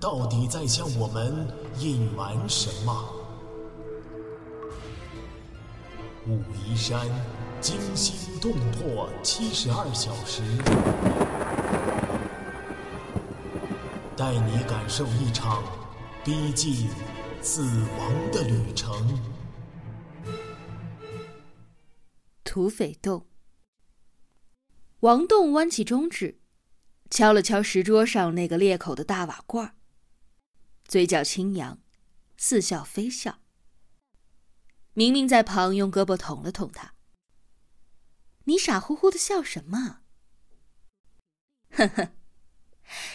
到底在向我们隐瞒什么？武夷山惊心动魄七十二小时，带你感受一场逼近死亡的旅程。土匪洞。王栋弯起中指，敲了敲石桌上那个裂口的大瓦罐儿嘴角轻扬，似笑非笑。明明在旁用胳膊捅了捅他：“你傻乎乎的笑什么？”呵呵，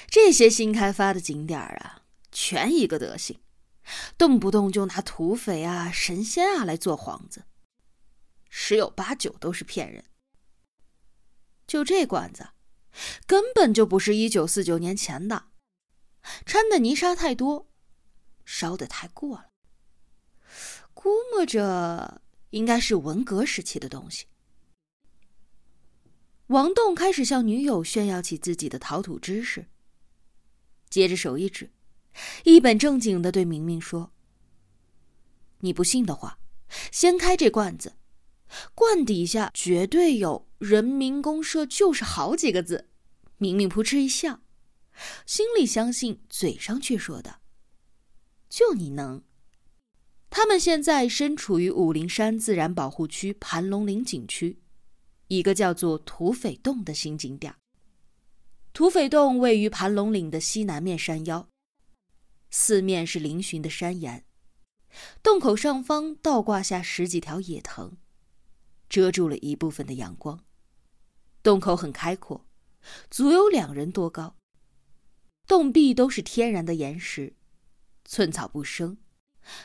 这些新开发的景点啊，全一个德行，动不动就拿土匪啊、神仙啊来做幌子，十有八九都是骗人。就这馆子，根本就不是一九四九年前的，掺的泥沙太多，烧的太过了。估摸着应该是文革时期的东西。王栋开始向女友炫耀起自己的陶土知识，接着手一指，一本正经的对明明说：“你不信的话，掀开这罐子，罐底下绝对有‘人民公社’就是好几个字。”明明扑哧一笑，心里相信，嘴上却说的：“就你能。”他们现在身处于武陵山自然保护区盘龙岭景区，一个叫做土匪洞的新景点。土匪洞位于盘龙岭的西南面山腰，四面是嶙峋的山岩，洞口上方倒挂下十几条野藤，遮住了一部分的阳光。洞口很开阔，足有两人多高。洞壁都是天然的岩石，寸草不生。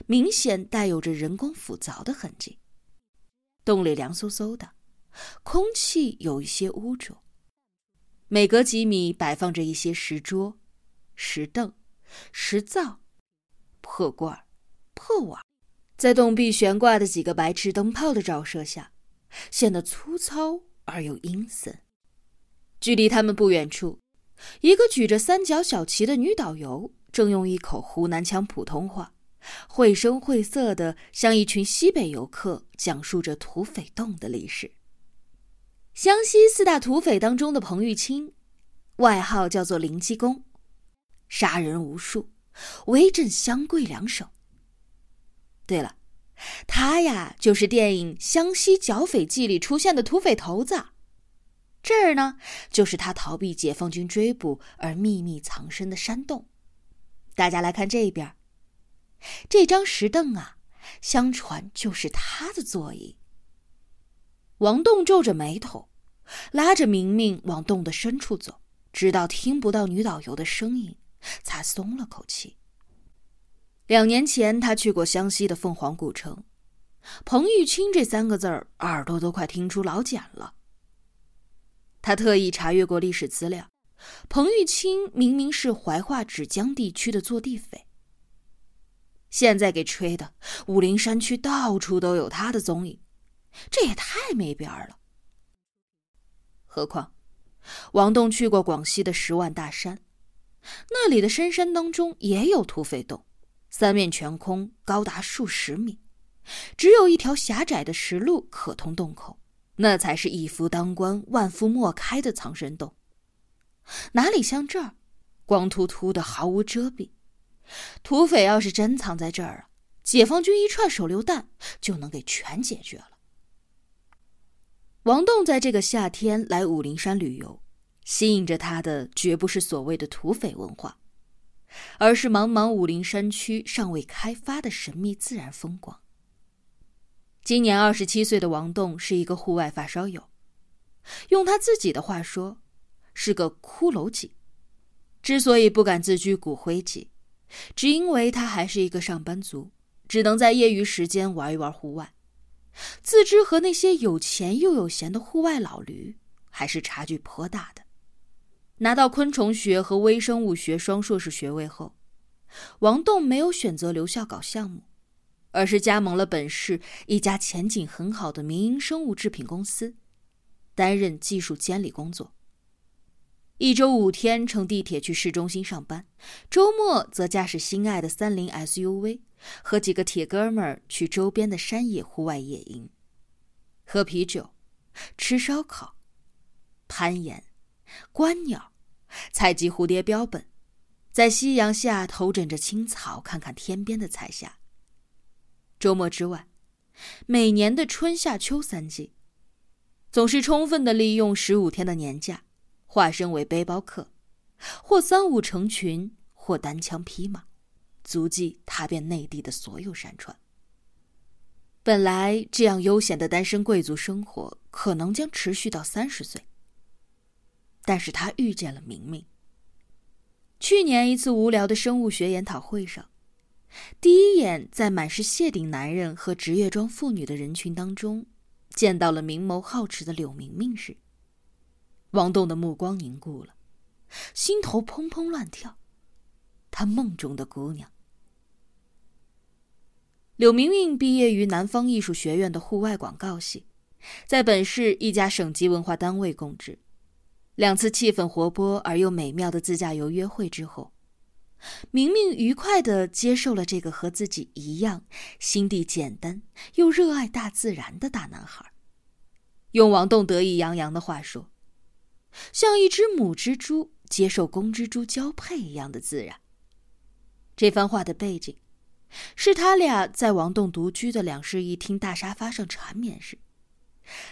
明显带有着人工腐凿的痕迹。洞里凉飕飕的，空气有一些污浊。每隔几米摆放着一些石桌、石凳、石灶、破罐、破碗，在洞壁悬挂的几个白炽灯泡的照射下，显得粗糙而又阴森。距离他们不远处，一个举着三角小旗的女导游正用一口湖南腔普通话。绘声绘色的向一群西北游客讲述着土匪洞的历史。湘西四大土匪当中的彭玉清，外号叫做灵鸡公，杀人无数，威震湘桂两省。对了，他呀就是电影《湘西剿匪记》里出现的土匪头子。这儿呢，就是他逃避解放军追捕而秘密藏身的山洞。大家来看这边。这张石凳啊，相传就是他的座椅。王栋皱着眉头，拉着明明往洞的深处走，直到听不到女导游的声音，才松了口气。两年前，他去过湘西的凤凰古城，彭玉清这三个字儿，耳朵都快听出老茧了。他特意查阅过历史资料，彭玉清明明是怀化芷江地区的坐地匪。现在给吹的，武陵山区到处都有他的踪影，这也太没边儿了。何况，王栋去过广西的十万大山，那里的深山当中也有土匪洞，三面全空，高达数十米，只有一条狭窄的石路可通洞口，那才是一夫当关，万夫莫开的藏身洞。哪里像这儿，光秃秃的，毫无遮蔽。土匪要是真藏在这儿啊，解放军一串手榴弹就能给全解决了。王栋在这个夏天来武陵山旅游，吸引着他的绝不是所谓的土匪文化，而是茫茫武陵山区尚未开发的神秘自然风光。今年二十七岁的王栋是一个户外发烧友，用他自己的话说，是个骷髅级。之所以不敢自居骨灰级。只因为他还是一个上班族，只能在业余时间玩一玩户外，自知和那些有钱又有闲的户外老驴还是差距颇大的。拿到昆虫学和微生物学双硕士学位后，王栋没有选择留校搞项目，而是加盟了本市一家前景很好的民营生物制品公司，担任技术监理工作。一周五天乘地铁去市中心上班，周末则驾驶心爱的三菱 SUV，和几个铁哥们儿去周边的山野户外野营，喝啤酒，吃烧烤，攀岩，观鸟，采集蝴蝶标本，在夕阳下头枕着青草，看看天边的彩霞。周末之外，每年的春夏秋三季，总是充分的利用十五天的年假。化身为背包客，或三五成群，或单枪匹马，足迹踏遍内地的所有山川。本来这样悠闲的单身贵族生活，可能将持续到三十岁。但是他遇见了明明。去年一次无聊的生物学研讨会上，第一眼在满是谢顶男人和职业装妇女的人群当中，见到了明眸皓齿的柳明明时。王栋的目光凝固了，心头砰砰乱跳。他梦中的姑娘，柳明明毕业于南方艺术学院的户外广告系，在本市一家省级文化单位供职。两次气氛活泼而又美妙的自驾游约会之后，明明愉快的接受了这个和自己一样心地简单又热爱大自然的大男孩。用王栋得意洋洋的话说。像一只母蜘蛛接受公蜘蛛交配一样的自然。这番话的背景，是他俩在王栋独居的两室一厅大沙发上缠绵时，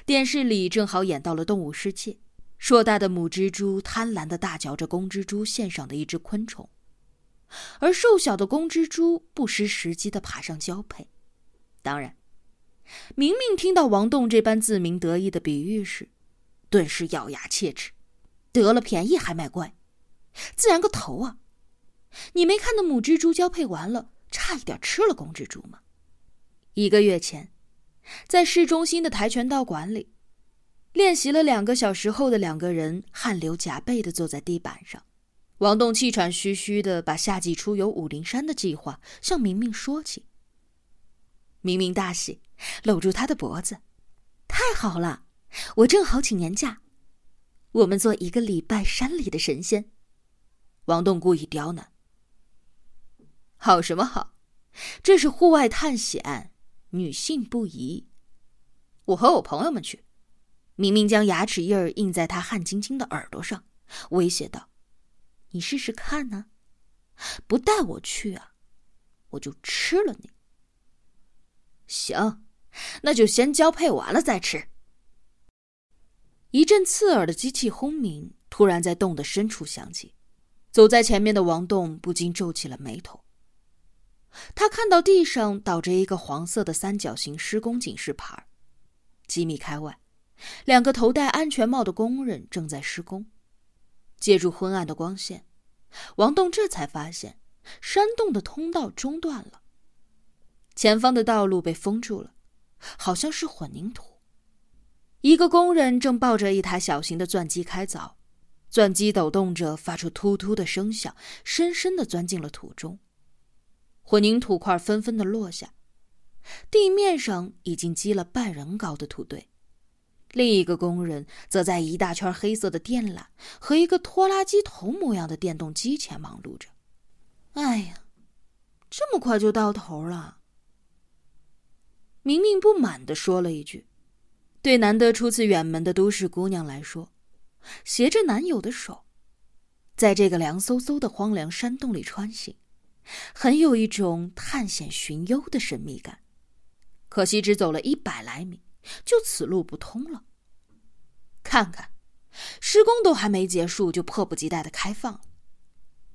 电视里正好演到了动物世界，硕大的母蜘蛛贪婪的大嚼着公蜘蛛献上的一只昆虫，而瘦小的公蜘蛛不失时机的爬上交配。当然，明明听到王栋这般自鸣得意的比喻时，顿时咬牙切齿，得了便宜还卖乖，自然个头啊！你没看那母蜘蛛交配完了，差一点吃了公蜘蛛吗？一个月前，在市中心的跆拳道馆里，练习了两个小时后的两个人汗流浃背的坐在地板上。王栋气喘吁吁的把夏季出游武陵山的计划向明明说起。明明大喜，搂住他的脖子：“太好了！”我正好请年假，我们做一个礼拜山里的神仙。王栋故意刁难。好什么好？这是户外探险，女性不宜。我和我朋友们去。明明将牙齿印儿印在他汗津津的耳朵上，威胁道：“你试试看呢，不带我去啊，我就吃了你。”行，那就先交配完了再吃。一阵刺耳的机器轰鸣突然在洞的深处响起，走在前面的王栋不禁皱起了眉头。他看到地上倒着一个黄色的三角形施工警示牌，几米开外，两个头戴安全帽的工人正在施工。借助昏暗的光线，王栋这才发现山洞的通道中断了，前方的道路被封住了，好像是混凝土。一个工人正抱着一台小型的钻机开凿，钻机抖动着，发出突突的声响，深深的钻进了土中。混凝土块纷纷的落下，地面上已经积了半人高的土堆。另一个工人则在一大圈黑色的电缆和一个拖拉机头模样的电动机前忙碌着。哎呀，这么快就到头了！明明不满的说了一句。对难得初次远门的都市姑娘来说，携着男友的手，在这个凉飕飕的荒凉山洞里穿行，很有一种探险寻幽的神秘感。可惜只走了一百来米，就此路不通了。看看，施工都还没结束，就迫不及待的开放，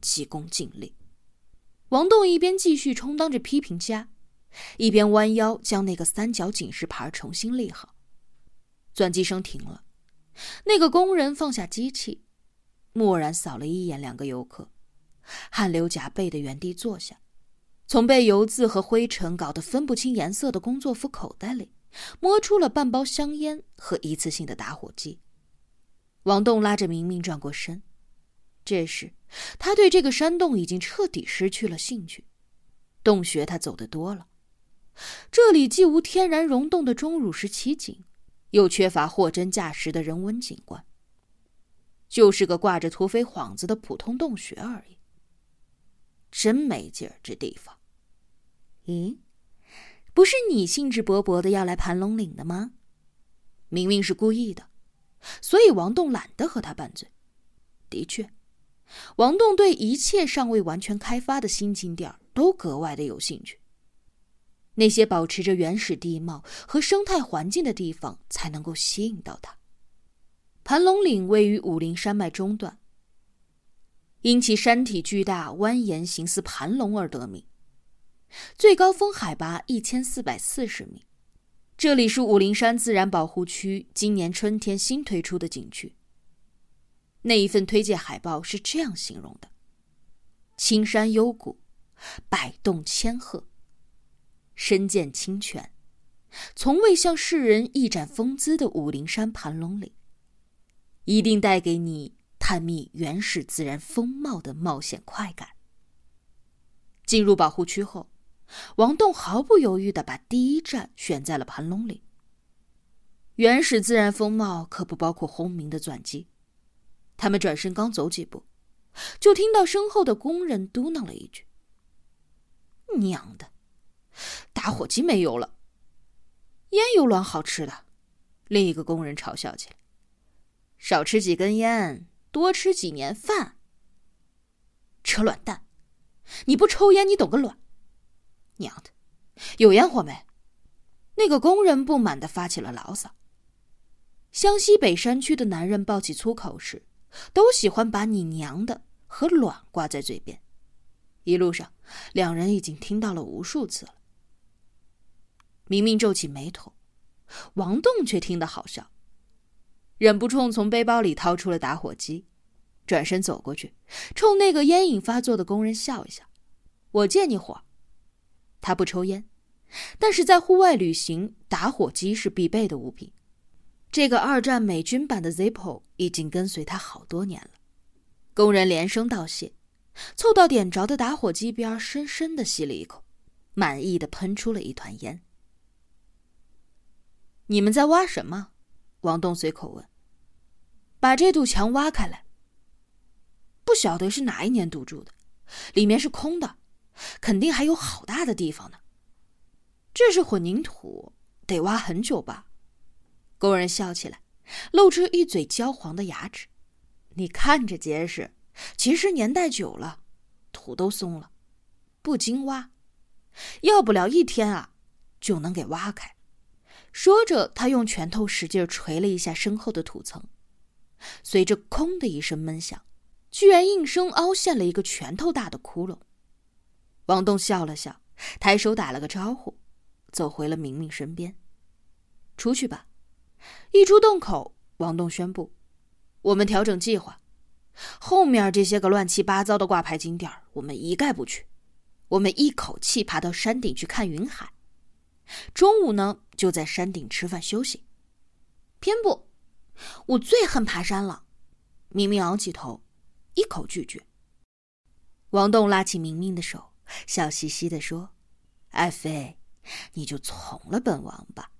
急功近利。王栋一边继续充当着批评家，一边弯腰将那个三角警示牌重新立好。钻机声停了，那个工人放下机器，蓦然扫了一眼两个游客，汗流浃背的原地坐下，从被油渍和灰尘搞得分不清颜色的工作服口袋里摸出了半包香烟和一次性的打火机。王栋拉着明明转过身，这时他对这个山洞已经彻底失去了兴趣。洞穴他走得多了，这里既无天然溶洞的钟乳石奇景，又缺乏货真价实的人文景观，就是个挂着土匪幌子的普通洞穴而已。真没劲儿，这地方。咦，不是你兴致勃勃的要来盘龙岭的吗？明明是故意的，所以王栋懒得和他拌嘴。的确，王栋对一切尚未完全开发的新景点都格外的有兴趣。那些保持着原始地貌和生态环境的地方，才能够吸引到他。盘龙岭位于武陵山脉中段，因其山体巨大、蜿蜒，形似盘龙而得名。最高峰海拔一千四百四十米，这里是武陵山自然保护区今年春天新推出的景区。那一份推介海报是这样形容的：青山幽谷。百动千壑，深涧清泉，从未向世人一展风姿的武陵山盘龙岭，一定带给你探秘原始自然风貌的冒险快感。进入保护区后，王栋毫不犹豫的把第一站选在了盘龙岭。原始自然风貌可不包括轰鸣的钻机。他们转身刚走几步，就听到身后的工人嘟囔了一句。娘的，打火机没油了，烟有卵好吃的。另一个工人嘲笑起来：“少吃几根烟，多吃几年饭。”扯卵蛋！你不抽烟，你懂个卵！娘的，有烟火没？那个工人不满的发起了牢骚。湘西北山区的男人爆起粗口时，都喜欢把你娘的和卵挂在嘴边。一路上，两人已经听到了无数次了。明明皱起眉头，王栋却听得好笑，忍不住从背包里掏出了打火机，转身走过去，冲那个烟瘾发作的工人笑一笑：“我借你火。”他不抽烟，但是在户外旅行，打火机是必备的物品。这个二战美军版的 Zippo 已经跟随他好多年了。工人连声道谢。凑到点着的打火机边，深深的吸了一口，满意的喷出了一团烟。你们在挖什么？王栋随口问。把这堵墙挖开来。不晓得是哪一年堵住的，里面是空的，肯定还有好大的地方呢。这是混凝土，得挖很久吧？工人笑起来，露出一嘴焦黄的牙齿。你看着结实。其实年代久了，土都松了，不经挖，要不了一天啊，就能给挖开。说着，他用拳头使劲捶了一下身后的土层，随着“空”的一声闷响，居然应声凹陷了一个拳头大的窟窿。王栋笑了笑，抬手打了个招呼，走回了明明身边。出去吧。一出洞口，王栋宣布：“我们调整计划。”后面这些个乱七八糟的挂牌景点我们一概不去。我们一口气爬到山顶去看云海。中午呢，就在山顶吃饭休息。偏不，我最恨爬山了。明明昂起头，一口拒绝。王栋拉起明明的手，笑嘻嘻地说：“爱妃，你就从了本王吧。”